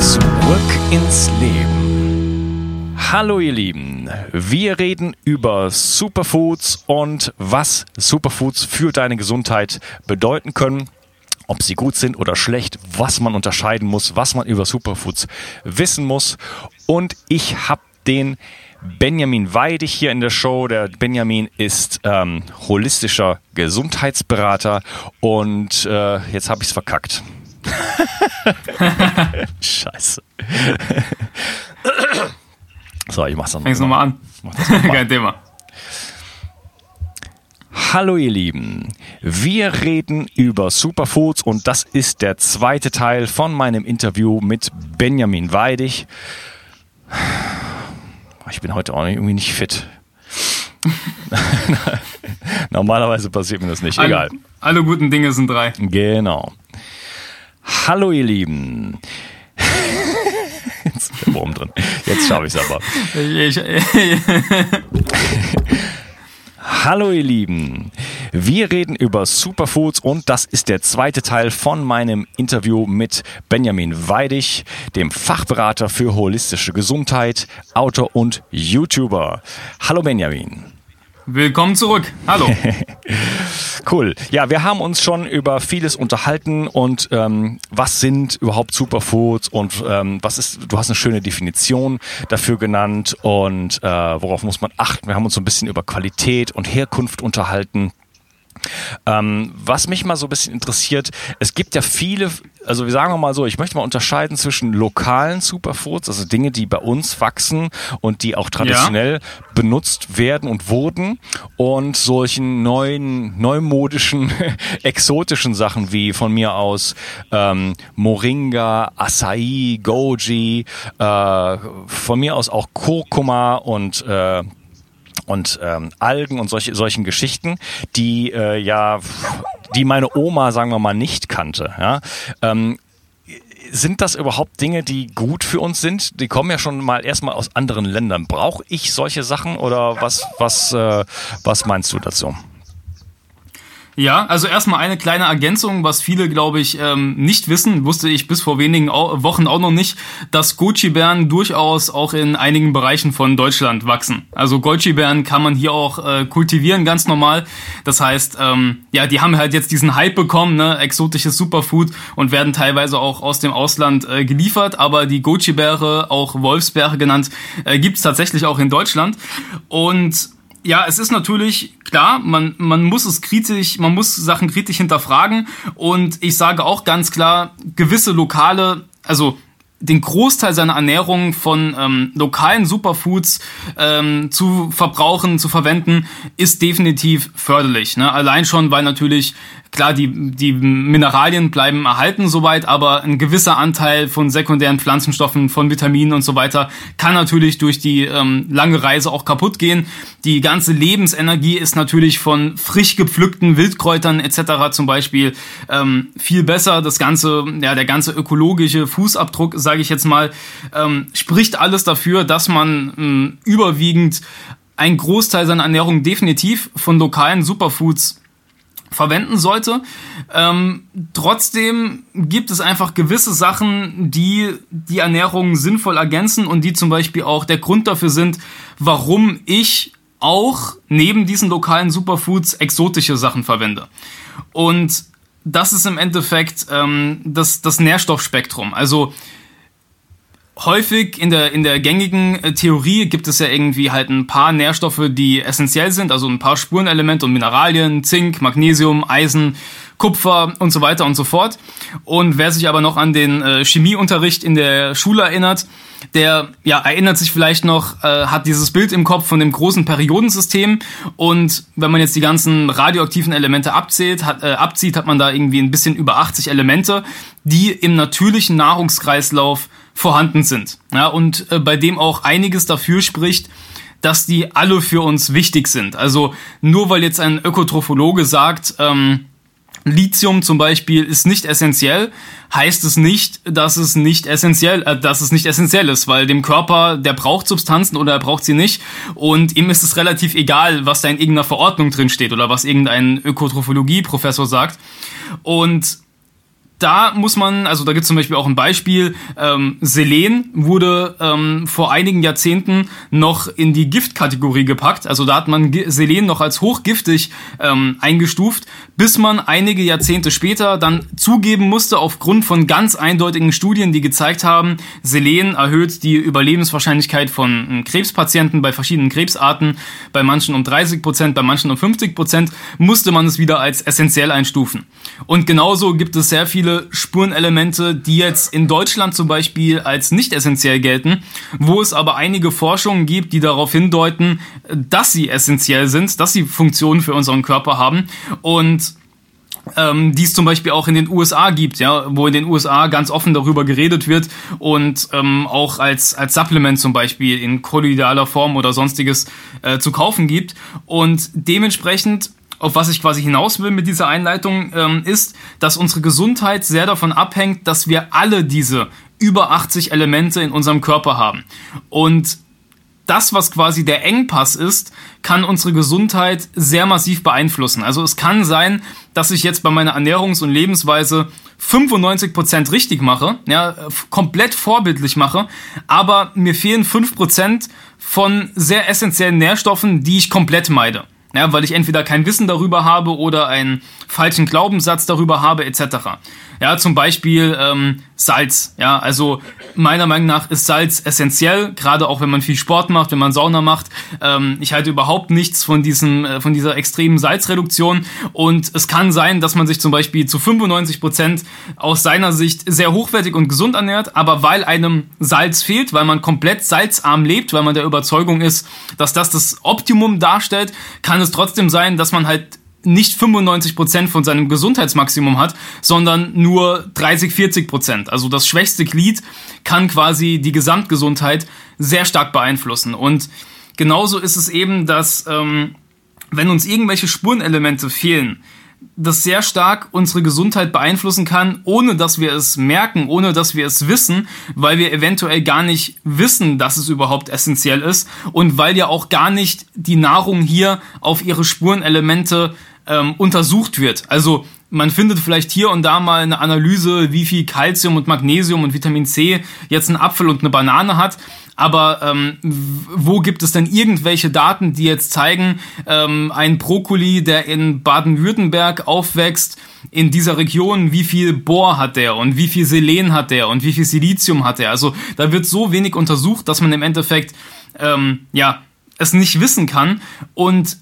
Zurück ins Leben. Hallo ihr Lieben, wir reden über Superfoods und was Superfoods für deine Gesundheit bedeuten können ob sie gut sind oder schlecht, was man unterscheiden muss, was man über Superfoods wissen muss. Und ich habe den Benjamin Weidig hier in der Show. Der Benjamin ist ähm, holistischer Gesundheitsberater und äh, jetzt habe ich es verkackt. Scheiße. so, ich mach's dann Fäng's nochmal an. Mach Kein Thema. Hallo ihr Lieben, wir reden über Superfoods und das ist der zweite Teil von meinem Interview mit Benjamin Weidig. Ich bin heute auch irgendwie nicht fit. Normalerweise passiert mir das nicht. Egal. Alle, alle guten Dinge sind drei. Genau. Hallo ihr Lieben. Jetzt ist der Wurm drin. Jetzt schaffe ich es aber. Hallo ihr Lieben. Wir reden über Superfoods und das ist der zweite Teil von meinem Interview mit Benjamin Weidig, dem Fachberater für holistische Gesundheit, Autor und YouTuber. Hallo Benjamin. Willkommen zurück. Hallo. cool. Ja, wir haben uns schon über vieles unterhalten und ähm, was sind überhaupt Superfoods und ähm, was ist, du hast eine schöne Definition dafür genannt und äh, worauf muss man achten. Wir haben uns so ein bisschen über Qualität und Herkunft unterhalten. Ähm, was mich mal so ein bisschen interessiert, es gibt ja viele, also wir sagen mal so, ich möchte mal unterscheiden zwischen lokalen Superfoods, also Dinge, die bei uns wachsen und die auch traditionell ja. benutzt werden und wurden und solchen neuen, neumodischen, exotischen Sachen wie von mir aus ähm, Moringa, Acai, Goji, äh, von mir aus auch Kurkuma und äh, und ähm, Algen und solche, solchen Geschichten, die äh, ja, die meine Oma, sagen wir mal, nicht kannte. Ja? Ähm, sind das überhaupt Dinge, die gut für uns sind? Die kommen ja schon mal erstmal aus anderen Ländern. Brauche ich solche Sachen oder was, was, äh, was meinst du dazu? Ja, also erstmal eine kleine Ergänzung, was viele, glaube ich, ähm, nicht wissen, wusste ich bis vor wenigen Wochen auch noch nicht, dass Goji-Bären durchaus auch in einigen Bereichen von Deutschland wachsen. Also Goji-Bären kann man hier auch äh, kultivieren, ganz normal. Das heißt, ähm, ja, die haben halt jetzt diesen Hype bekommen, ne, exotisches Superfood und werden teilweise auch aus dem Ausland äh, geliefert. Aber die Goji-Beere, auch Wolfsbeere genannt, äh, gibt tatsächlich auch in Deutschland. Und ja, es ist natürlich klar, man, man muss es kritisch, man muss Sachen kritisch hinterfragen. Und ich sage auch ganz klar, gewisse lokale, also den Großteil seiner Ernährung von ähm, lokalen Superfoods ähm, zu verbrauchen, zu verwenden, ist definitiv förderlich. Ne? Allein schon, weil natürlich Klar, die, die Mineralien bleiben erhalten soweit, aber ein gewisser Anteil von sekundären Pflanzenstoffen, von Vitaminen und so weiter kann natürlich durch die ähm, lange Reise auch kaputt gehen. Die ganze Lebensenergie ist natürlich von frisch gepflückten Wildkräutern etc. zum Beispiel ähm, viel besser. Das ganze, ja, der ganze ökologische Fußabdruck, sage ich jetzt mal, ähm, spricht alles dafür, dass man ähm, überwiegend ein Großteil seiner Ernährung definitiv von lokalen Superfoods verwenden sollte. Ähm, trotzdem gibt es einfach gewisse Sachen, die die Ernährung sinnvoll ergänzen und die zum Beispiel auch der Grund dafür sind, warum ich auch neben diesen lokalen Superfoods exotische Sachen verwende. Und das ist im Endeffekt ähm, das, das Nährstoffspektrum. Also häufig in der, in der gängigen äh, Theorie gibt es ja irgendwie halt ein paar Nährstoffe, die essentiell sind, also ein paar Spurenelemente und Mineralien, Zink, Magnesium, Eisen, Kupfer und so weiter und so fort. Und wer sich aber noch an den äh, Chemieunterricht in der Schule erinnert, der ja erinnert sich vielleicht noch, äh, hat dieses Bild im Kopf von dem großen Periodensystem und wenn man jetzt die ganzen radioaktiven Elemente abzählt, hat, äh, abzieht, hat man da irgendwie ein bisschen über 80 Elemente, die im natürlichen Nahrungskreislauf vorhanden sind. Ja, und äh, bei dem auch einiges dafür spricht, dass die alle für uns wichtig sind. Also nur weil jetzt ein Ökotrophologe sagt, ähm, Lithium zum Beispiel ist nicht essentiell, heißt es nicht, dass es nicht essentiell, äh, dass es nicht essentiell ist, weil dem Körper, der braucht Substanzen oder er braucht sie nicht und ihm ist es relativ egal, was da in irgendeiner Verordnung drin steht oder was irgendein Ökotrophologie-Professor sagt. Und da muss man, also da gibt es zum Beispiel auch ein Beispiel, ähm, Selen wurde ähm, vor einigen Jahrzehnten noch in die Giftkategorie gepackt. Also da hat man Selen noch als hochgiftig ähm, eingestuft, bis man einige Jahrzehnte später dann zugeben musste, aufgrund von ganz eindeutigen Studien, die gezeigt haben, Selen erhöht die Überlebenswahrscheinlichkeit von ähm, Krebspatienten bei verschiedenen Krebsarten, bei manchen um 30 Prozent, bei manchen um 50 Prozent, musste man es wieder als essentiell einstufen. Und genauso gibt es sehr viele viele Spurenelemente, die jetzt in Deutschland zum Beispiel als nicht essentiell gelten, wo es aber einige Forschungen gibt, die darauf hindeuten, dass sie essentiell sind, dass sie Funktionen für unseren Körper haben und ähm, die es zum Beispiel auch in den USA gibt, ja, wo in den USA ganz offen darüber geredet wird und ähm, auch als, als Supplement zum Beispiel in kolloidaler Form oder sonstiges äh, zu kaufen gibt. Und dementsprechend auf was ich quasi hinaus will mit dieser Einleitung, ähm, ist, dass unsere Gesundheit sehr davon abhängt, dass wir alle diese über 80 Elemente in unserem Körper haben. Und das, was quasi der Engpass ist, kann unsere Gesundheit sehr massiv beeinflussen. Also es kann sein, dass ich jetzt bei meiner Ernährungs- und Lebensweise 95% richtig mache, ja, komplett vorbildlich mache, aber mir fehlen 5% von sehr essentiellen Nährstoffen, die ich komplett meide. Ja, weil ich entweder kein Wissen darüber habe oder einen falschen Glaubenssatz darüber habe, etc. Ja, zum Beispiel ähm, Salz. Ja, also meiner Meinung nach ist Salz essentiell, gerade auch wenn man viel Sport macht, wenn man Sauna macht. Ähm, ich halte überhaupt nichts von diesem, äh, von dieser extremen Salzreduktion. Und es kann sein, dass man sich zum Beispiel zu 95 Prozent aus seiner Sicht sehr hochwertig und gesund ernährt, aber weil einem Salz fehlt, weil man komplett salzarm lebt, weil man der Überzeugung ist, dass das das Optimum darstellt, kann es trotzdem sein, dass man halt nicht 95% von seinem Gesundheitsmaximum hat, sondern nur 30, 40%. Also das schwächste Glied kann quasi die Gesamtgesundheit sehr stark beeinflussen. Und genauso ist es eben, dass ähm, wenn uns irgendwelche Spurenelemente fehlen, das sehr stark unsere Gesundheit beeinflussen kann, ohne dass wir es merken, ohne dass wir es wissen, weil wir eventuell gar nicht wissen, dass es überhaupt essentiell ist und weil ja auch gar nicht die Nahrung hier auf ihre Spurenelemente ähm, untersucht wird. Also man findet vielleicht hier und da mal eine Analyse, wie viel Kalzium und Magnesium und Vitamin C jetzt ein Apfel und eine Banane hat. Aber ähm, wo gibt es denn irgendwelche Daten, die jetzt zeigen, ähm, ein Brokkoli, der in Baden-Württemberg aufwächst, in dieser Region, wie viel Bohr hat der und wie viel Selen hat der und wie viel Silizium hat er? Also da wird so wenig untersucht, dass man im Endeffekt ähm, ja es nicht wissen kann. Und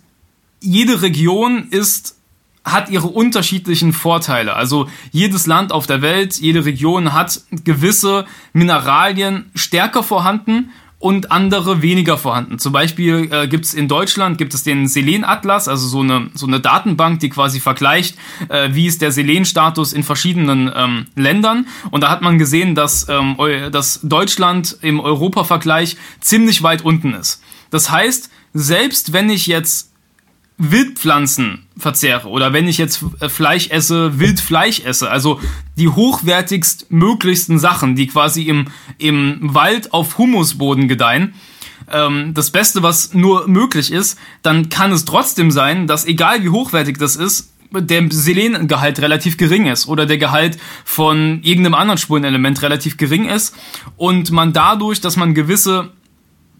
jede Region ist hat ihre unterschiedlichen Vorteile. Also jedes Land auf der Welt, jede Region hat gewisse Mineralien stärker vorhanden und andere weniger vorhanden. Zum Beispiel äh, gibt es in Deutschland gibt es den Selenatlas, also so eine so eine Datenbank, die quasi vergleicht, äh, wie ist der Selenstatus in verschiedenen ähm, Ländern. Und da hat man gesehen, dass, ähm, dass Deutschland im Europavergleich ziemlich weit unten ist. Das heißt, selbst wenn ich jetzt Wildpflanzen verzehre oder wenn ich jetzt äh, Fleisch esse, Wildfleisch esse, also die hochwertigst möglichsten Sachen, die quasi im, im Wald auf Humusboden gedeihen, ähm, das Beste, was nur möglich ist, dann kann es trotzdem sein, dass egal wie hochwertig das ist, der Selengehalt relativ gering ist oder der Gehalt von irgendeinem anderen Spurenelement relativ gering ist. Und man dadurch, dass man gewisse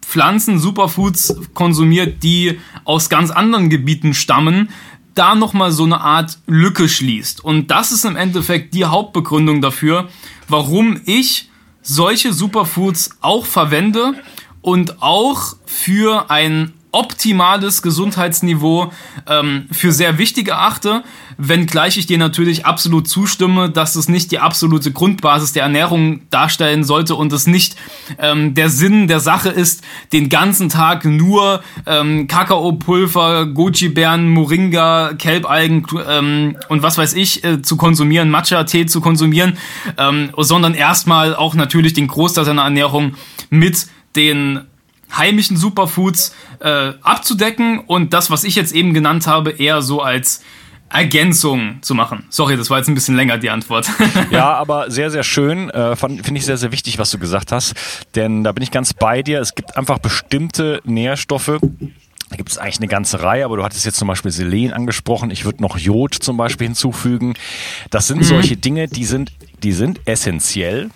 Pflanzen, Superfoods konsumiert, die aus ganz anderen Gebieten stammen, da nochmal so eine Art Lücke schließt. Und das ist im Endeffekt die Hauptbegründung dafür, warum ich solche Superfoods auch verwende und auch für ein optimales Gesundheitsniveau ähm, für sehr wichtig erachte. Wenngleich ich dir natürlich absolut zustimme, dass es nicht die absolute Grundbasis der Ernährung darstellen sollte und es nicht ähm, der Sinn der Sache ist, den ganzen Tag nur ähm, Kakaopulver, Goji-Beeren, Moringa, Kelbalgen ähm, und was weiß ich äh, zu konsumieren, Matcha-Tee zu konsumieren, ähm, sondern erstmal auch natürlich den Großteil seiner Ernährung mit den heimischen Superfoods äh, abzudecken. Und das, was ich jetzt eben genannt habe, eher so als Ergänzung zu machen. Sorry, das war jetzt ein bisschen länger die Antwort. ja, aber sehr, sehr schön. Äh, Finde ich sehr, sehr wichtig, was du gesagt hast. Denn da bin ich ganz bei dir. Es gibt einfach bestimmte Nährstoffe, da gibt es eigentlich eine ganze Reihe, aber du hattest jetzt zum Beispiel Selen angesprochen. Ich würde noch Jod zum Beispiel hinzufügen. Das sind mhm. solche Dinge, die sind, die sind essentiell.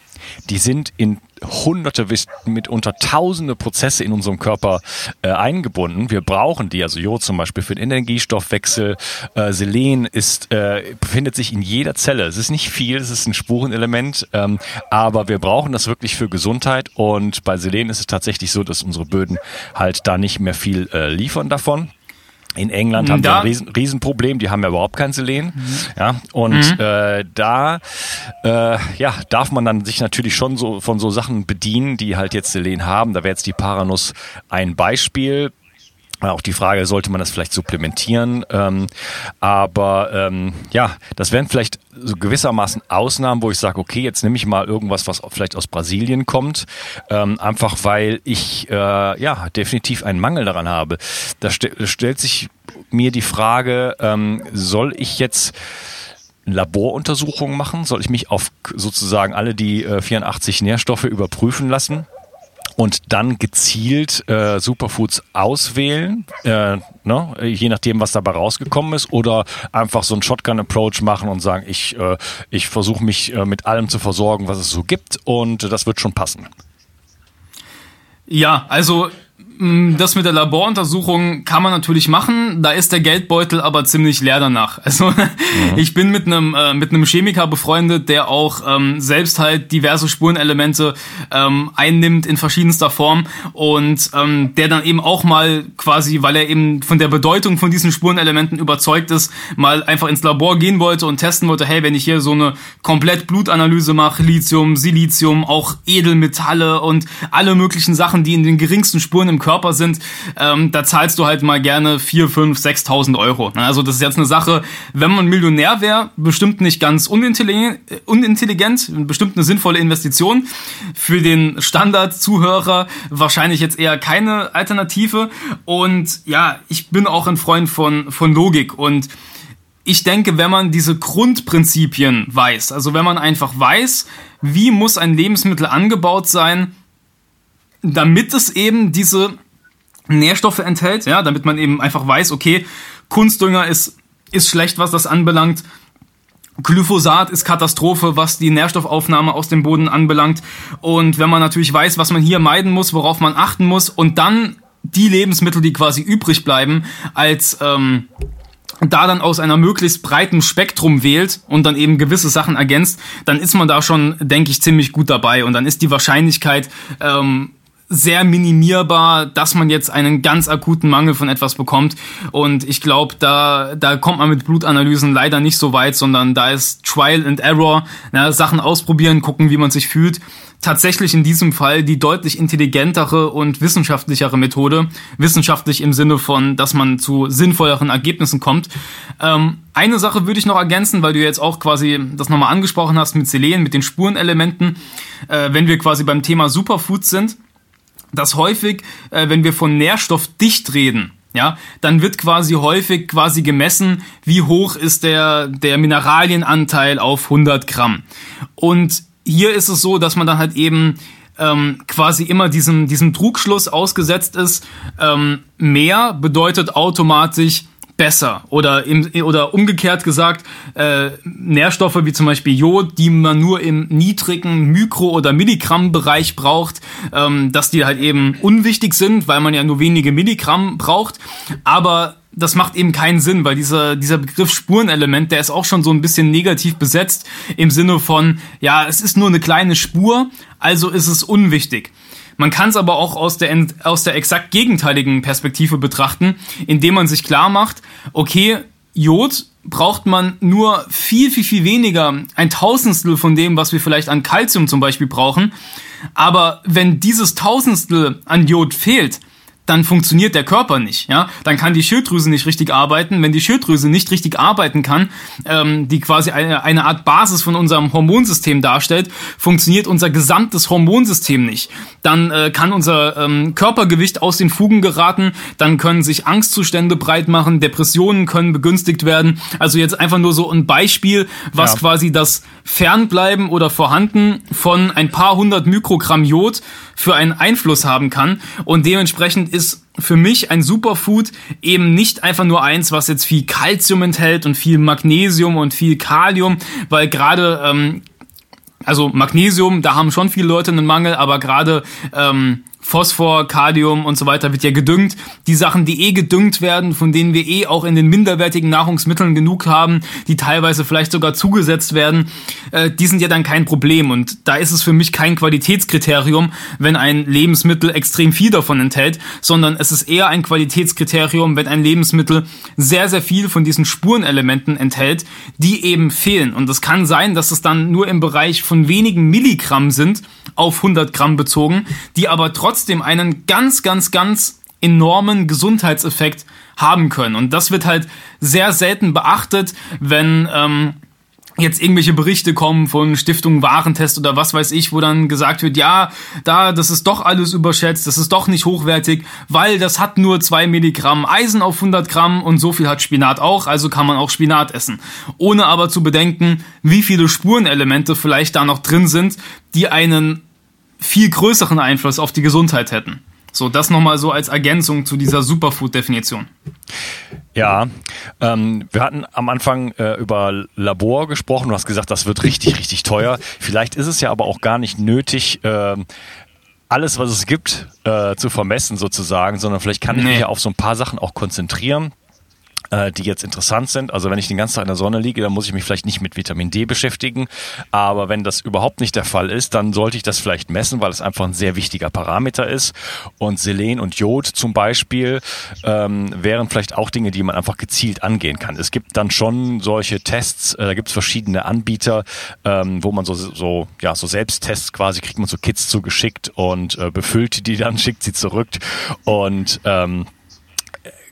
Die sind in hunderte, mitunter tausende Prozesse in unserem Körper äh, eingebunden. Wir brauchen die, also Jod zum Beispiel für den Energiestoffwechsel. Äh, Selen ist, äh, befindet sich in jeder Zelle. Es ist nicht viel, es ist ein Spurenelement, ähm, aber wir brauchen das wirklich für Gesundheit und bei Selen ist es tatsächlich so, dass unsere Böden halt da nicht mehr viel äh, liefern davon. In England haben da. die ein Riesen, Riesenproblem, die haben ja überhaupt kein Selen. Mhm. Ja, und mhm. äh, da äh, ja, darf man dann sich natürlich schon so von so Sachen bedienen, die halt jetzt Selen haben. Da wäre jetzt die Paranuss ein Beispiel. Auch die Frage, sollte man das vielleicht supplementieren? Ähm, aber ähm, ja, das wären vielleicht so gewissermaßen Ausnahmen, wo ich sage, okay, jetzt nehme ich mal irgendwas, was vielleicht aus Brasilien kommt, ähm, einfach weil ich äh, ja definitiv einen Mangel daran habe. Da st stellt sich mir die Frage, ähm, soll ich jetzt Laboruntersuchungen machen? Soll ich mich auf sozusagen alle die äh, 84 Nährstoffe überprüfen lassen? Und dann gezielt äh, Superfoods auswählen, äh, ne, je nachdem, was dabei rausgekommen ist, oder einfach so einen Shotgun-Approach machen und sagen, ich, äh, ich versuche mich äh, mit allem zu versorgen, was es so gibt und das wird schon passen. Ja, also das mit der Laboruntersuchung kann man natürlich machen. Da ist der Geldbeutel aber ziemlich leer danach. Also mhm. ich bin mit einem äh, mit einem Chemiker befreundet, der auch ähm, selbst halt diverse Spurenelemente ähm, einnimmt in verschiedenster Form und ähm, der dann eben auch mal quasi, weil er eben von der Bedeutung von diesen Spurenelementen überzeugt ist, mal einfach ins Labor gehen wollte und testen wollte, hey, wenn ich hier so eine komplett Blutanalyse mache, Lithium, Silizium, auch Edelmetalle und alle möglichen Sachen, die in den geringsten Spuren im Körper sind, ähm, da zahlst du halt mal gerne 4, 5, 6.000 Euro. Also das ist jetzt eine Sache, wenn man Millionär wäre, bestimmt nicht ganz unintelligent, unintelligent, bestimmt eine sinnvolle Investition. Für den Standard-Zuhörer wahrscheinlich jetzt eher keine Alternative. Und ja, ich bin auch ein Freund von, von Logik und ich denke, wenn man diese Grundprinzipien weiß, also wenn man einfach weiß, wie muss ein Lebensmittel angebaut sein, damit es eben diese Nährstoffe enthält, ja, damit man eben einfach weiß, okay, Kunstdünger ist, ist schlecht, was das anbelangt. Glyphosat ist Katastrophe, was die Nährstoffaufnahme aus dem Boden anbelangt. Und wenn man natürlich weiß, was man hier meiden muss, worauf man achten muss und dann die Lebensmittel, die quasi übrig bleiben, als ähm, da dann aus einer möglichst breiten Spektrum wählt und dann eben gewisse Sachen ergänzt, dann ist man da schon, denke ich, ziemlich gut dabei. Und dann ist die Wahrscheinlichkeit, ähm, sehr minimierbar, dass man jetzt einen ganz akuten Mangel von etwas bekommt. Und ich glaube, da, da kommt man mit Blutanalysen leider nicht so weit, sondern da ist Trial and Error, na, Sachen ausprobieren, gucken, wie man sich fühlt. Tatsächlich in diesem Fall die deutlich intelligentere und wissenschaftlichere Methode. Wissenschaftlich im Sinne von, dass man zu sinnvolleren Ergebnissen kommt. Ähm, eine Sache würde ich noch ergänzen, weil du jetzt auch quasi das nochmal angesprochen hast mit Selen, mit den Spurenelementen. Äh, wenn wir quasi beim Thema Superfoods sind, dass häufig, äh, wenn wir von nährstoffdicht reden, ja, dann wird quasi häufig quasi gemessen, wie hoch ist der, der Mineralienanteil auf 100 Gramm. Und hier ist es so, dass man dann halt eben ähm, quasi immer diesem, diesem Trugschluss ausgesetzt ist, ähm, mehr bedeutet automatisch besser oder im, oder umgekehrt gesagt äh, Nährstoffe wie zum Beispiel Jod, die man nur im niedrigen Mikro- oder Milligramm-Bereich braucht, ähm, dass die halt eben unwichtig sind, weil man ja nur wenige Milligramm braucht, aber das macht eben keinen Sinn, weil dieser, dieser Begriff Spurenelement, der ist auch schon so ein bisschen negativ besetzt im Sinne von, ja, es ist nur eine kleine Spur, also ist es unwichtig. Man kann es aber auch aus der, aus der exakt gegenteiligen Perspektive betrachten, indem man sich klar macht, okay, Jod braucht man nur viel, viel, viel weniger, ein Tausendstel von dem, was wir vielleicht an Calcium zum Beispiel brauchen. Aber wenn dieses Tausendstel an Jod fehlt, dann funktioniert der Körper nicht. Ja, dann kann die Schilddrüse nicht richtig arbeiten. Wenn die Schilddrüse nicht richtig arbeiten kann, ähm, die quasi eine, eine Art Basis von unserem Hormonsystem darstellt, funktioniert unser gesamtes Hormonsystem nicht. Dann äh, kann unser ähm, Körpergewicht aus den Fugen geraten. Dann können sich Angstzustände breit machen, Depressionen können begünstigt werden. Also jetzt einfach nur so ein Beispiel, was ja. quasi das Fernbleiben oder Vorhanden von ein paar hundert Mikrogramm Jod für einen Einfluss haben kann. Und dementsprechend ist für mich ein Superfood eben nicht einfach nur eins, was jetzt viel Kalzium enthält und viel Magnesium und viel Kalium, weil gerade ähm, also Magnesium, da haben schon viele Leute einen Mangel, aber gerade ähm, Phosphor, Kalium und so weiter wird ja gedüngt. Die Sachen, die eh gedüngt werden, von denen wir eh auch in den minderwertigen Nahrungsmitteln genug haben, die teilweise vielleicht sogar zugesetzt werden, äh, die sind ja dann kein Problem. Und da ist es für mich kein Qualitätskriterium, wenn ein Lebensmittel extrem viel davon enthält, sondern es ist eher ein Qualitätskriterium, wenn ein Lebensmittel sehr, sehr viel von diesen Spurenelementen enthält, die eben fehlen. Und es kann sein, dass es dann nur im Bereich von wenigen Milligramm sind, auf 100 Gramm bezogen, die aber trotzdem einen ganz, ganz, ganz enormen Gesundheitseffekt haben können. Und das wird halt sehr selten beachtet, wenn ähm, jetzt irgendwelche Berichte kommen von Stiftung Warentest oder was weiß ich, wo dann gesagt wird, ja, da, das ist doch alles überschätzt, das ist doch nicht hochwertig, weil das hat nur zwei Milligramm Eisen auf 100 Gramm und so viel hat Spinat auch, also kann man auch Spinat essen. Ohne aber zu bedenken, wie viele Spurenelemente vielleicht da noch drin sind, die einen viel größeren Einfluss auf die Gesundheit hätten. So, das nochmal so als Ergänzung zu dieser Superfood-Definition. Ja, ähm, wir hatten am Anfang äh, über Labor gesprochen. Du hast gesagt, das wird richtig, richtig teuer. Vielleicht ist es ja aber auch gar nicht nötig, äh, alles, was es gibt, äh, zu vermessen sozusagen, sondern vielleicht kann ich nee. mich ja auf so ein paar Sachen auch konzentrieren äh, die jetzt interessant sind. Also wenn ich den ganzen Tag in der Sonne liege, dann muss ich mich vielleicht nicht mit Vitamin D beschäftigen. Aber wenn das überhaupt nicht der Fall ist, dann sollte ich das vielleicht messen, weil es einfach ein sehr wichtiger Parameter ist. Und Selen und Jod zum Beispiel ähm, wären vielleicht auch Dinge, die man einfach gezielt angehen kann. Es gibt dann schon solche Tests, äh, da gibt es verschiedene Anbieter, ähm, wo man so, so, ja, so Selbsttests quasi kriegt man so Kits zugeschickt und äh, befüllt die dann, schickt sie zurück. Und ähm,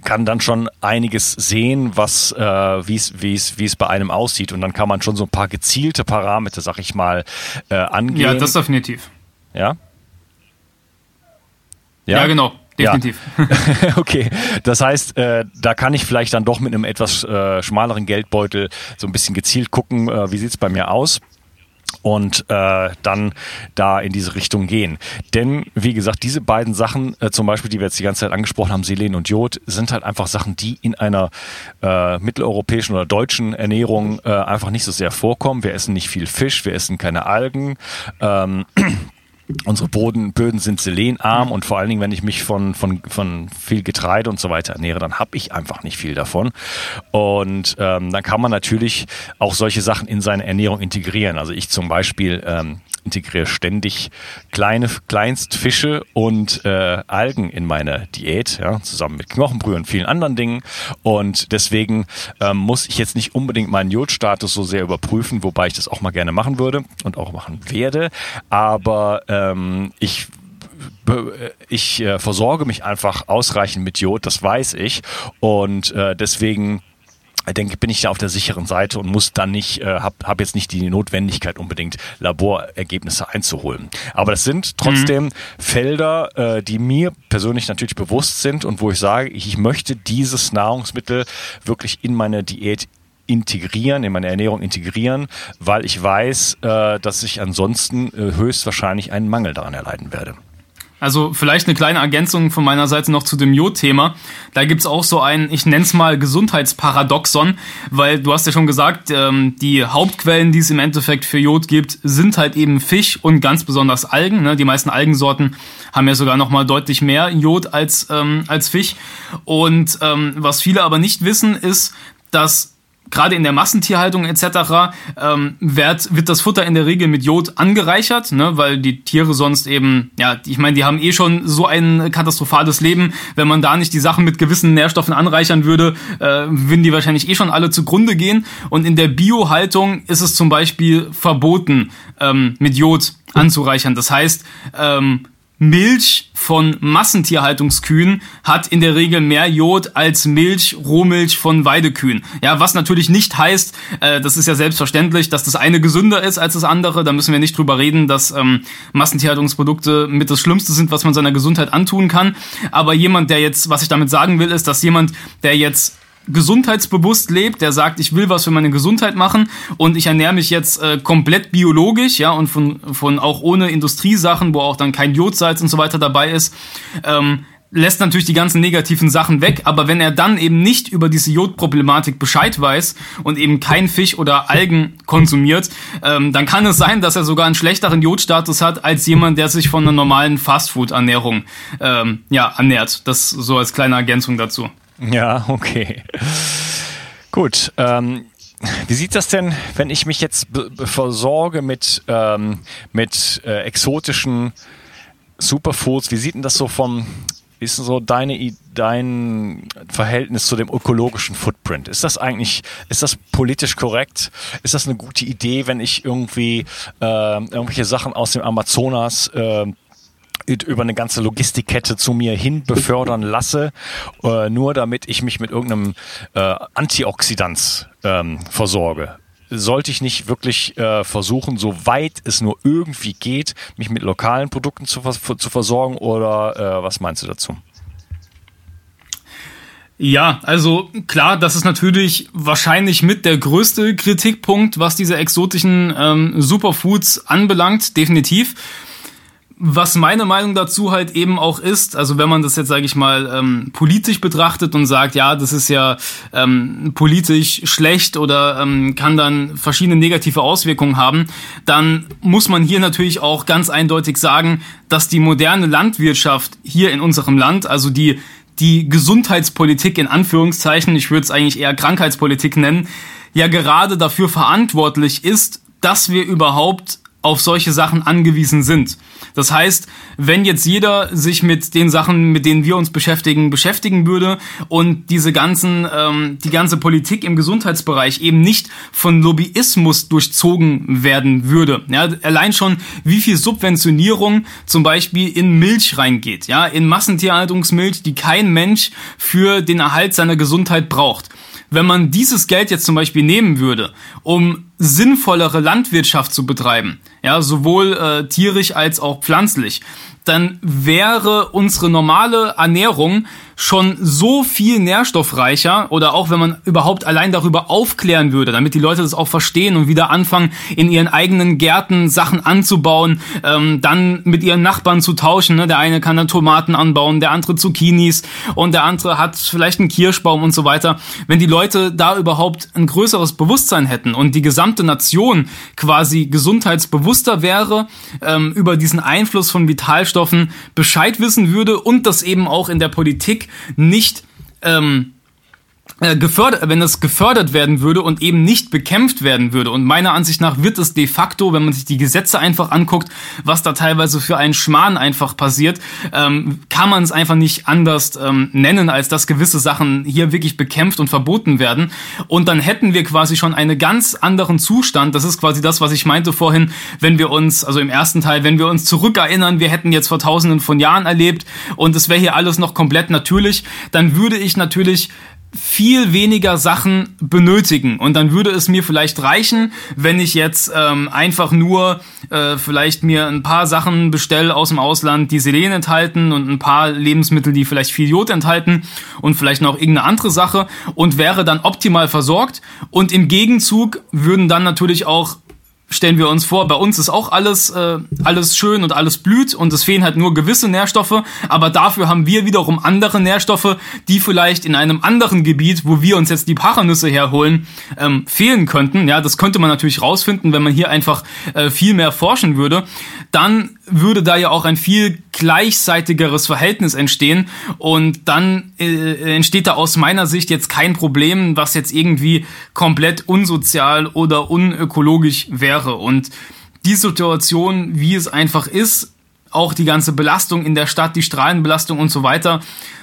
kann dann schon einiges sehen, was äh, wie es wie es wie es bei einem aussieht und dann kann man schon so ein paar gezielte Parameter, sag ich mal, äh, angehen. Ja, das definitiv. Ja. Ja, ja genau. Definitiv. Ja. okay, das heißt, äh, da kann ich vielleicht dann doch mit einem etwas äh, schmaleren Geldbeutel so ein bisschen gezielt gucken, äh, wie sieht's bei mir aus und äh, dann da in diese Richtung gehen. Denn, wie gesagt, diese beiden Sachen, äh, zum Beispiel, die wir jetzt die ganze Zeit angesprochen haben, Selen und Jod, sind halt einfach Sachen, die in einer äh, mitteleuropäischen oder deutschen Ernährung äh, einfach nicht so sehr vorkommen. Wir essen nicht viel Fisch, wir essen keine Algen. Ähm, unsere Boden, Böden sind selenarm und vor allen Dingen, wenn ich mich von, von, von viel Getreide und so weiter ernähre, dann habe ich einfach nicht viel davon. Und ähm, dann kann man natürlich auch solche Sachen in seine Ernährung integrieren. Also ich zum Beispiel ähm, integriere ständig kleine Kleinstfische und äh, Algen in meine Diät, ja, zusammen mit Knochenbrühe und vielen anderen Dingen. Und deswegen ähm, muss ich jetzt nicht unbedingt meinen Jodstatus so sehr überprüfen, wobei ich das auch mal gerne machen würde und auch machen werde. Aber ähm, ich ich äh, versorge mich einfach ausreichend mit Jod, das weiß ich. Und äh, deswegen denke bin ich da auf der sicheren Seite und muss dann nicht, äh, habe hab jetzt nicht die Notwendigkeit unbedingt Laborergebnisse einzuholen. Aber das sind trotzdem mhm. Felder, äh, die mir persönlich natürlich bewusst sind und wo ich sage, ich, ich möchte dieses Nahrungsmittel wirklich in meine Diät integrieren, in meine Ernährung integrieren, weil ich weiß, äh, dass ich ansonsten äh, höchstwahrscheinlich einen Mangel daran erleiden werde. Also vielleicht eine kleine Ergänzung von meiner Seite noch zu dem Jod-Thema. Da gibt's auch so ein, ich nenne es mal Gesundheitsparadoxon, weil du hast ja schon gesagt, ähm, die Hauptquellen, die es im Endeffekt für Jod gibt, sind halt eben Fisch und ganz besonders Algen. Ne? Die meisten Algensorten haben ja sogar noch mal deutlich mehr Jod als, ähm, als Fisch. Und ähm, was viele aber nicht wissen, ist, dass gerade in der Massentierhaltung etc. Ähm, wird, wird das Futter in der Regel mit Jod angereichert, ne, weil die Tiere sonst eben, ja, ich meine, die haben eh schon so ein katastrophales Leben. Wenn man da nicht die Sachen mit gewissen Nährstoffen anreichern würde, äh, würden die wahrscheinlich eh schon alle zugrunde gehen. Und in der Biohaltung ist es zum Beispiel verboten, ähm, mit Jod anzureichern. Das heißt, ähm, Milch von Massentierhaltungskühen hat in der Regel mehr Jod als Milch, Rohmilch von Weidekühen. Ja, was natürlich nicht heißt, äh, das ist ja selbstverständlich, dass das eine gesünder ist als das andere. Da müssen wir nicht drüber reden, dass ähm, Massentierhaltungsprodukte mit das Schlimmste sind, was man seiner Gesundheit antun kann. Aber jemand, der jetzt, was ich damit sagen will, ist, dass jemand, der jetzt gesundheitsbewusst lebt, der sagt, ich will was für meine Gesundheit machen und ich ernähre mich jetzt äh, komplett biologisch, ja, und von, von auch ohne Industriesachen, wo auch dann kein Jodsalz und so weiter dabei ist, ähm, lässt natürlich die ganzen negativen Sachen weg, aber wenn er dann eben nicht über diese Jodproblematik Bescheid weiß und eben kein Fisch oder Algen konsumiert, ähm, dann kann es sein, dass er sogar einen schlechteren Jodstatus hat als jemand, der sich von einer normalen Fastfood-Ernährung ähm, ja, ernährt. Das so als kleine Ergänzung dazu. Ja, okay. Gut. Ähm, wie sieht das denn, wenn ich mich jetzt versorge mit, ähm, mit äh, exotischen Superfoods? Wie sieht denn das so vom, wie ist denn so deine, dein Verhältnis zu dem ökologischen Footprint? Ist das eigentlich, ist das politisch korrekt? Ist das eine gute Idee, wenn ich irgendwie äh, irgendwelche Sachen aus dem Amazonas äh, über eine ganze Logistikkette zu mir hin befördern lasse, äh, nur damit ich mich mit irgendeinem äh, Antioxidans ähm, versorge. Sollte ich nicht wirklich äh, versuchen, soweit es nur irgendwie geht, mich mit lokalen Produkten zu, zu versorgen oder äh, was meinst du dazu? Ja, also klar, das ist natürlich wahrscheinlich mit der größte Kritikpunkt, was diese exotischen ähm, Superfoods anbelangt, definitiv. Was meine Meinung dazu halt eben auch ist, also wenn man das jetzt, sage ich mal, ähm, politisch betrachtet und sagt, ja, das ist ja ähm, politisch schlecht oder ähm, kann dann verschiedene negative Auswirkungen haben, dann muss man hier natürlich auch ganz eindeutig sagen, dass die moderne Landwirtschaft hier in unserem Land, also die die Gesundheitspolitik in Anführungszeichen, ich würde es eigentlich eher Krankheitspolitik nennen, ja gerade dafür verantwortlich ist, dass wir überhaupt auf solche Sachen angewiesen sind. Das heißt, wenn jetzt jeder sich mit den Sachen, mit denen wir uns beschäftigen, beschäftigen würde und diese ganzen, ähm, die ganze Politik im Gesundheitsbereich eben nicht von Lobbyismus durchzogen werden würde. Ja, allein schon, wie viel Subventionierung zum Beispiel in Milch reingeht, ja, in Massentierhaltungsmilch, die kein Mensch für den Erhalt seiner Gesundheit braucht. Wenn man dieses Geld jetzt zum Beispiel nehmen würde, um sinnvollere Landwirtschaft zu betreiben, ja, sowohl äh, tierisch als auch pflanzlich, dann wäre unsere normale Ernährung schon so viel nährstoffreicher oder auch wenn man überhaupt allein darüber aufklären würde, damit die Leute das auch verstehen und wieder anfangen, in ihren eigenen Gärten Sachen anzubauen, ähm, dann mit ihren Nachbarn zu tauschen. Ne? Der eine kann dann Tomaten anbauen, der andere Zucchinis und der andere hat vielleicht einen Kirschbaum und so weiter. Wenn die Leute da überhaupt ein größeres Bewusstsein hätten und die gesamte Nation quasi gesundheitsbewusster wäre, ähm, über diesen Einfluss von Vitalstoffen Bescheid wissen würde und das eben auch in der Politik nicht ähm, äh, gefördert, wenn es gefördert werden würde und eben nicht bekämpft werden würde. Und meiner Ansicht nach wird es de facto, wenn man sich die Gesetze einfach anguckt, was da teilweise für einen Schmarrn einfach passiert, ähm, kann man es einfach nicht anders ähm, nennen, als dass gewisse Sachen hier wirklich bekämpft und verboten werden. Und dann hätten wir quasi schon einen ganz anderen Zustand. Das ist quasi das, was ich meinte vorhin, wenn wir uns, also im ersten Teil, wenn wir uns zurückerinnern, wir hätten jetzt vor tausenden von Jahren erlebt und es wäre hier alles noch komplett natürlich, dann würde ich natürlich viel weniger Sachen benötigen. Und dann würde es mir vielleicht reichen, wenn ich jetzt ähm, einfach nur äh, vielleicht mir ein paar Sachen bestelle aus dem Ausland, die Selen enthalten und ein paar Lebensmittel, die vielleicht viel Jod enthalten und vielleicht noch irgendeine andere Sache und wäre dann optimal versorgt. Und im Gegenzug würden dann natürlich auch stellen wir uns vor, bei uns ist auch alles, äh, alles schön und alles blüht und es fehlen halt nur gewisse Nährstoffe, aber dafür haben wir wiederum andere Nährstoffe, die vielleicht in einem anderen Gebiet, wo wir uns jetzt die Paranüsse herholen, ähm, fehlen könnten. Ja, das könnte man natürlich rausfinden, wenn man hier einfach äh, viel mehr forschen würde. Dann würde da ja auch ein viel gleichseitigeres Verhältnis entstehen. Und dann äh, entsteht da aus meiner Sicht jetzt kein Problem, was jetzt irgendwie komplett unsozial oder unökologisch wäre. Und die Situation, wie es einfach ist, auch die ganze Belastung in der Stadt, die Strahlenbelastung und so weiter,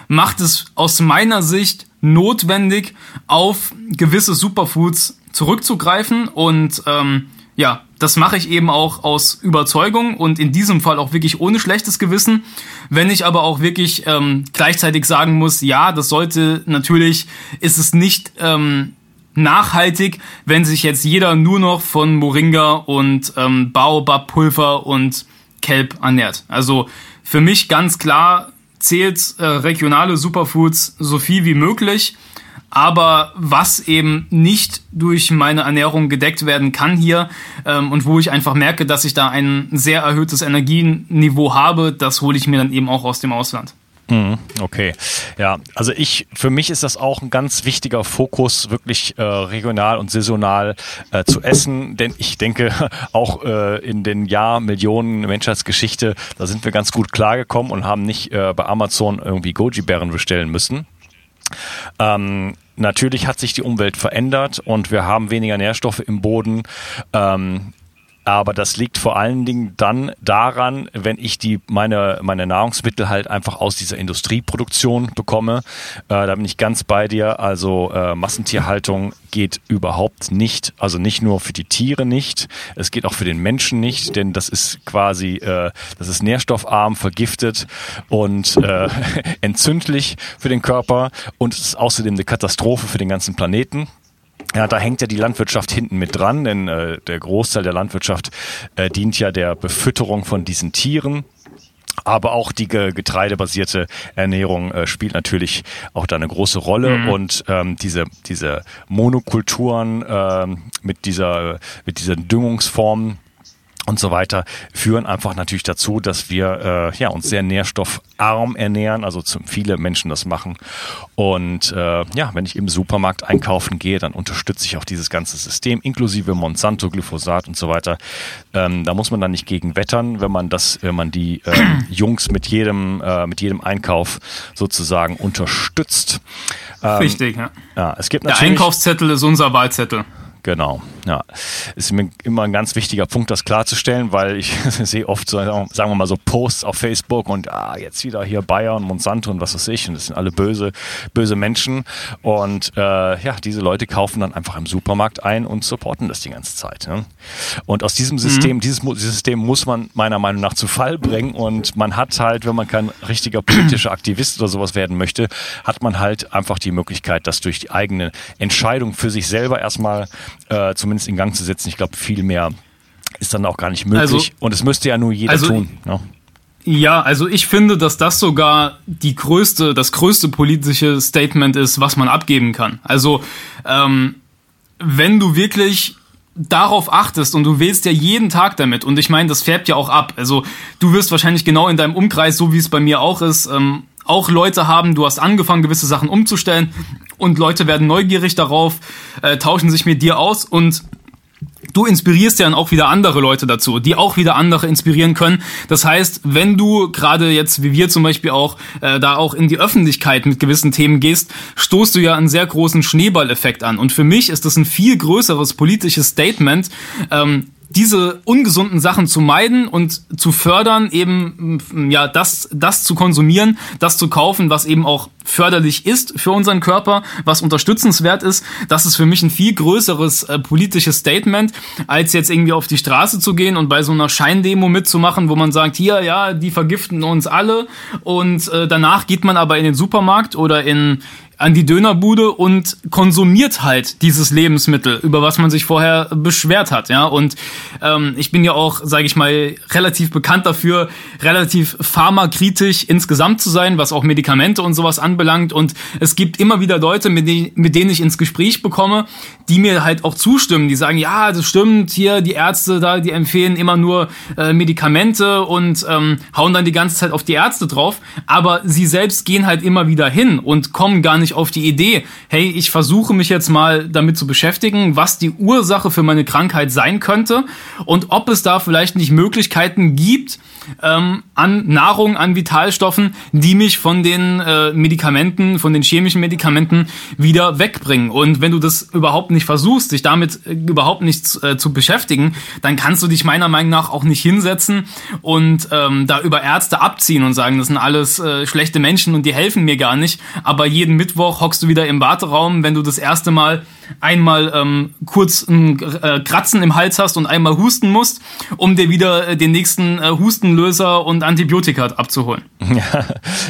macht es aus meiner Sicht notwendig, auf gewisse Superfoods zurückzugreifen. Und ähm, ja, das mache ich eben auch aus Überzeugung und in diesem Fall auch wirklich ohne schlechtes Gewissen. Wenn ich aber auch wirklich ähm, gleichzeitig sagen muss, ja, das sollte natürlich, ist es nicht ähm, nachhaltig, wenn sich jetzt jeder nur noch von Moringa und ähm, Baobab-Pulver und Kelp ernährt. Also für mich ganz klar zählt äh, regionale Superfoods so viel wie möglich. Aber was eben nicht durch meine Ernährung gedeckt werden kann hier ähm, und wo ich einfach merke, dass ich da ein sehr erhöhtes Energieniveau habe, das hole ich mir dann eben auch aus dem Ausland. Mhm, okay, ja, also ich, für mich ist das auch ein ganz wichtiger Fokus, wirklich äh, regional und saisonal äh, zu essen, denn ich denke, auch äh, in den Jahr Millionen Menschheitsgeschichte, da sind wir ganz gut klargekommen und haben nicht äh, bei Amazon irgendwie Goji-Bären bestellen müssen. Ähm, natürlich hat sich die Umwelt verändert und wir haben weniger Nährstoffe im Boden. Ähm, aber das liegt vor allen Dingen dann daran, wenn ich die meine meine Nahrungsmittel halt einfach aus dieser Industrieproduktion bekomme. Äh, da bin ich ganz bei dir. Also äh, Massentierhaltung geht überhaupt nicht. Also nicht nur für die Tiere nicht, es geht auch für den Menschen nicht, denn das ist quasi äh, das ist nährstoffarm, vergiftet und äh, entzündlich für den Körper und es ist außerdem eine Katastrophe für den ganzen Planeten. Ja, da hängt ja die Landwirtschaft hinten mit dran, denn äh, der Großteil der Landwirtschaft äh, dient ja der Befütterung von diesen Tieren. Aber auch die getreidebasierte Ernährung äh, spielt natürlich auch da eine große Rolle mhm. und ähm, diese diese Monokulturen ähm, mit dieser mit diesen Düngungsformen und so weiter führen einfach natürlich dazu, dass wir äh, ja uns sehr nährstoffarm ernähren, also zum, viele Menschen das machen. Und äh, ja, wenn ich im Supermarkt einkaufen gehe, dann unterstütze ich auch dieses ganze System, inklusive Monsanto, Glyphosat und so weiter. Ähm, da muss man dann nicht gegen wettern, wenn man das, wenn man die äh, Jungs mit jedem äh, mit jedem Einkauf sozusagen unterstützt. Ähm, Richtig, ja. ja. Es gibt natürlich, Der Einkaufszettel ist unser Wahlzettel. Genau, ja. Ist mir immer ein ganz wichtiger Punkt, das klarzustellen, weil ich sehe oft so, sagen wir mal so Posts auf Facebook und ah, jetzt wieder hier Bayer und Monsanto und was weiß ich und das sind alle böse, böse Menschen und äh, ja, diese Leute kaufen dann einfach im Supermarkt ein und supporten das die ganze Zeit. Ne? Und aus diesem System, mhm. dieses, dieses System muss man meiner Meinung nach zu Fall bringen und man hat halt, wenn man kein richtiger politischer Aktivist oder sowas werden möchte, hat man halt einfach die Möglichkeit, das durch die eigene Entscheidung für sich selber erstmal äh, zumindest in Gang zu setzen. Ich glaube, viel mehr ist dann auch gar nicht möglich. Also, und es müsste ja nur jeder also, tun. Ja. Ja, also ich finde, dass das sogar die größte, das größte politische Statement ist, was man abgeben kann. Also ähm, wenn du wirklich darauf achtest und du wählst ja jeden Tag damit und ich meine, das färbt ja auch ab. Also du wirst wahrscheinlich genau in deinem Umkreis, so wie es bei mir auch ist, ähm, auch Leute haben, du hast angefangen, gewisse Sachen umzustellen und Leute werden neugierig darauf, äh, tauschen sich mit dir aus und du inspirierst ja dann auch wieder andere Leute dazu, die auch wieder andere inspirieren können. Das heißt, wenn du gerade jetzt, wie wir zum Beispiel auch, äh, da auch in die Öffentlichkeit mit gewissen Themen gehst, stoßt du ja einen sehr großen Schneeballeffekt an. Und für mich ist das ein viel größeres politisches Statement, ähm, diese ungesunden Sachen zu meiden und zu fördern, eben ja das das zu konsumieren, das zu kaufen, was eben auch förderlich ist für unseren Körper, was unterstützenswert ist, das ist für mich ein viel größeres äh, politisches Statement, als jetzt irgendwie auf die Straße zu gehen und bei so einer Scheindemo mitzumachen, wo man sagt, hier ja, die vergiften uns alle und äh, danach geht man aber in den Supermarkt oder in an die Dönerbude und konsumiert halt dieses Lebensmittel, über was man sich vorher beschwert hat, ja. Und ähm, ich bin ja auch, sage ich mal, relativ bekannt dafür, relativ pharmakritisch insgesamt zu sein, was auch Medikamente und sowas anbelangt. Und es gibt immer wieder Leute, mit, denen, mit denen ich ins Gespräch bekomme, die mir halt auch zustimmen, die sagen, ja, das stimmt, hier die Ärzte da, die empfehlen immer nur äh, Medikamente und ähm, hauen dann die ganze Zeit auf die Ärzte drauf, aber sie selbst gehen halt immer wieder hin und kommen gar nicht nicht auf die Idee, hey, ich versuche mich jetzt mal damit zu beschäftigen, was die Ursache für meine Krankheit sein könnte und ob es da vielleicht nicht Möglichkeiten gibt, ähm, an Nahrung, an Vitalstoffen, die mich von den äh, Medikamenten, von den chemischen Medikamenten wieder wegbringen. Und wenn du das überhaupt nicht versuchst, dich damit äh, überhaupt nicht äh, zu beschäftigen, dann kannst du dich meiner Meinung nach auch nicht hinsetzen und ähm, da über Ärzte abziehen und sagen, das sind alles äh, schlechte Menschen und die helfen mir gar nicht. Aber jeden Mittwoch hockst du wieder im Warteraum, wenn du das erste Mal einmal ähm, kurz ein äh, Kratzen im Hals hast und einmal husten musst, um dir wieder äh, den nächsten äh, Hustenlöser und Antibiotika abzuholen.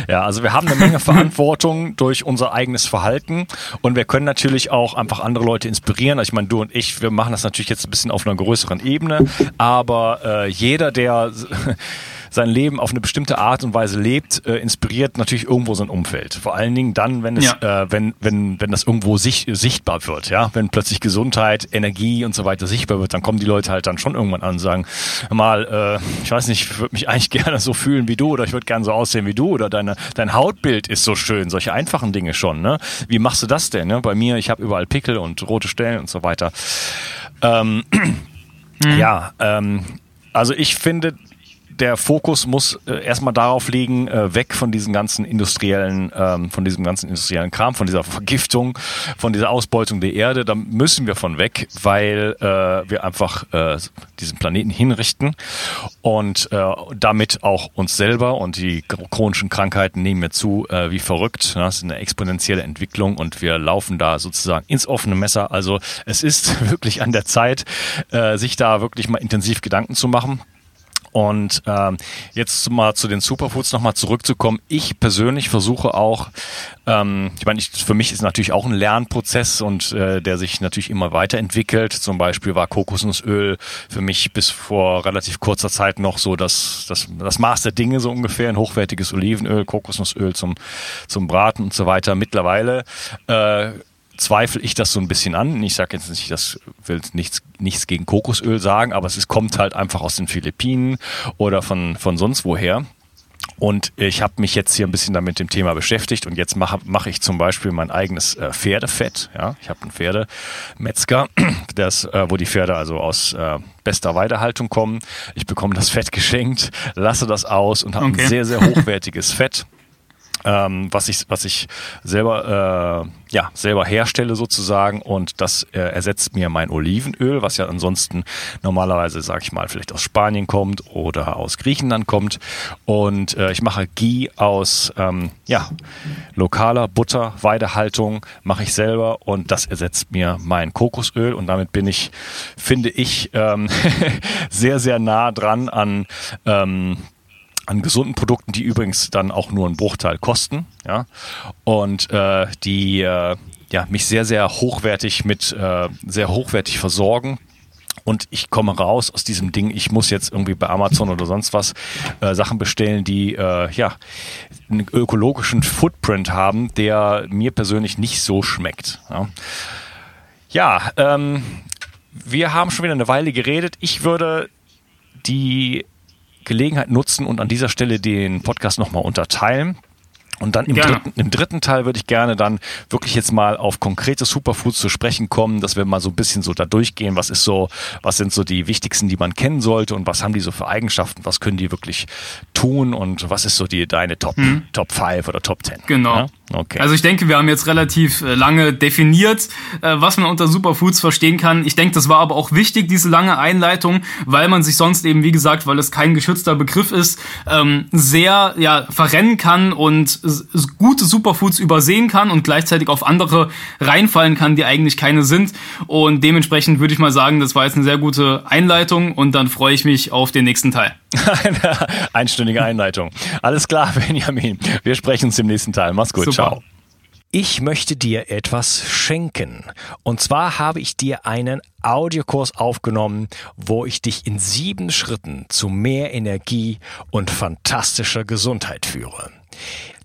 Ja, also wir haben eine Menge Verantwortung durch unser eigenes Verhalten und wir können natürlich auch einfach andere Leute inspirieren. Also ich meine, du und ich, wir machen das natürlich jetzt ein bisschen auf einer größeren Ebene, aber äh, jeder, der sein Leben auf eine bestimmte Art und Weise lebt, äh, inspiriert natürlich irgendwo sein Umfeld. Vor allen Dingen dann, wenn es, ja. äh, wenn, wenn, wenn das irgendwo sich, sichtbar wird, ja, wenn plötzlich Gesundheit, Energie und so weiter sichtbar wird, dann kommen die Leute halt dann schon irgendwann an und sagen, mal, äh, ich weiß nicht, ich würde mich eigentlich gerne so fühlen wie du oder ich würde gerne so aussehen wie du oder deine, dein Hautbild ist so schön, solche einfachen Dinge schon, ne? Wie machst du das denn? Ne? Bei mir, ich habe überall Pickel und rote Stellen und so weiter. Ähm, mhm. Ja, ähm, also ich finde, der Fokus muss äh, erstmal darauf liegen, äh, weg von diesen ganzen industriellen, ähm, von diesem ganzen industriellen Kram, von dieser Vergiftung, von dieser Ausbeutung der Erde. Da müssen wir von weg, weil äh, wir einfach äh, diesen Planeten hinrichten und äh, damit auch uns selber und die chronischen Krankheiten nehmen wir zu äh, wie verrückt. Das ist eine exponentielle Entwicklung und wir laufen da sozusagen ins offene Messer. Also es ist wirklich an der Zeit, äh, sich da wirklich mal intensiv Gedanken zu machen. Und ähm, jetzt mal zu den Superfoods nochmal zurückzukommen. Ich persönlich versuche auch, ähm, ich meine, ich, für mich ist natürlich auch ein Lernprozess und äh, der sich natürlich immer weiterentwickelt. Zum Beispiel war Kokosnussöl für mich bis vor relativ kurzer Zeit noch so das, das, das Maß der Dinge so ungefähr, ein hochwertiges Olivenöl, Kokosnussöl zum, zum Braten und so weiter. Mittlerweile äh, zweifle ich das so ein bisschen an. Ich sage jetzt nicht, das will nichts, nichts gegen Kokosöl sagen, aber es ist, kommt halt einfach aus den Philippinen oder von, von sonst woher. Und ich habe mich jetzt hier ein bisschen damit dem Thema beschäftigt und jetzt mache mach ich zum Beispiel mein eigenes äh, Pferdefett. Ja, ich habe einen Pferdemetzger, das, äh, wo die Pferde also aus äh, bester Weidehaltung kommen. Ich bekomme das Fett geschenkt, lasse das aus und habe okay. ein sehr sehr hochwertiges Fett ähm, was ich was ich selber äh, ja selber herstelle sozusagen. Und das äh, ersetzt mir mein Olivenöl, was ja ansonsten normalerweise sage ich mal vielleicht aus Spanien kommt oder aus Griechenland kommt. Und äh, ich mache Ghee aus ähm, ja lokaler Butter Weidehaltung mache ich selber. Und das ersetzt mir mein Kokosöl. Und damit bin ich finde ich ähm, sehr sehr nah dran an ähm, an gesunden Produkten, die übrigens dann auch nur einen Bruchteil kosten, ja, und äh, die äh, ja mich sehr sehr hochwertig mit äh, sehr hochwertig versorgen. Und ich komme raus aus diesem Ding. Ich muss jetzt irgendwie bei Amazon oder sonst was äh, Sachen bestellen, die äh, ja einen ökologischen Footprint haben, der mir persönlich nicht so schmeckt. Ja, ja ähm, wir haben schon wieder eine Weile geredet. Ich würde die Gelegenheit nutzen und an dieser Stelle den Podcast nochmal unterteilen. Und dann im dritten, im dritten Teil würde ich gerne dann wirklich jetzt mal auf konkrete Superfoods zu sprechen kommen, dass wir mal so ein bisschen so da durchgehen, was ist so, was sind so die wichtigsten, die man kennen sollte und was haben die so für Eigenschaften, was können die wirklich tun und was ist so die deine Top hm. Top 5 oder Top 10. Genau. Ja? Okay. Also ich denke, wir haben jetzt relativ äh, lange definiert, äh, was man unter Superfoods verstehen kann. Ich denke, das war aber auch wichtig, diese lange Einleitung, weil man sich sonst eben, wie gesagt, weil es kein geschützter Begriff ist, ähm, sehr ja, verrennen kann und gute Superfoods übersehen kann und gleichzeitig auf andere reinfallen kann, die eigentlich keine sind. Und dementsprechend würde ich mal sagen, das war jetzt eine sehr gute Einleitung und dann freue ich mich auf den nächsten Teil. Eine einstündige Einleitung. Alles klar, Benjamin. Wir sprechen uns im nächsten Teil. Mach's gut. Super. Ciao. Ich möchte dir etwas schenken. Und zwar habe ich dir einen Audiokurs aufgenommen, wo ich dich in sieben Schritten zu mehr Energie und fantastischer Gesundheit führe.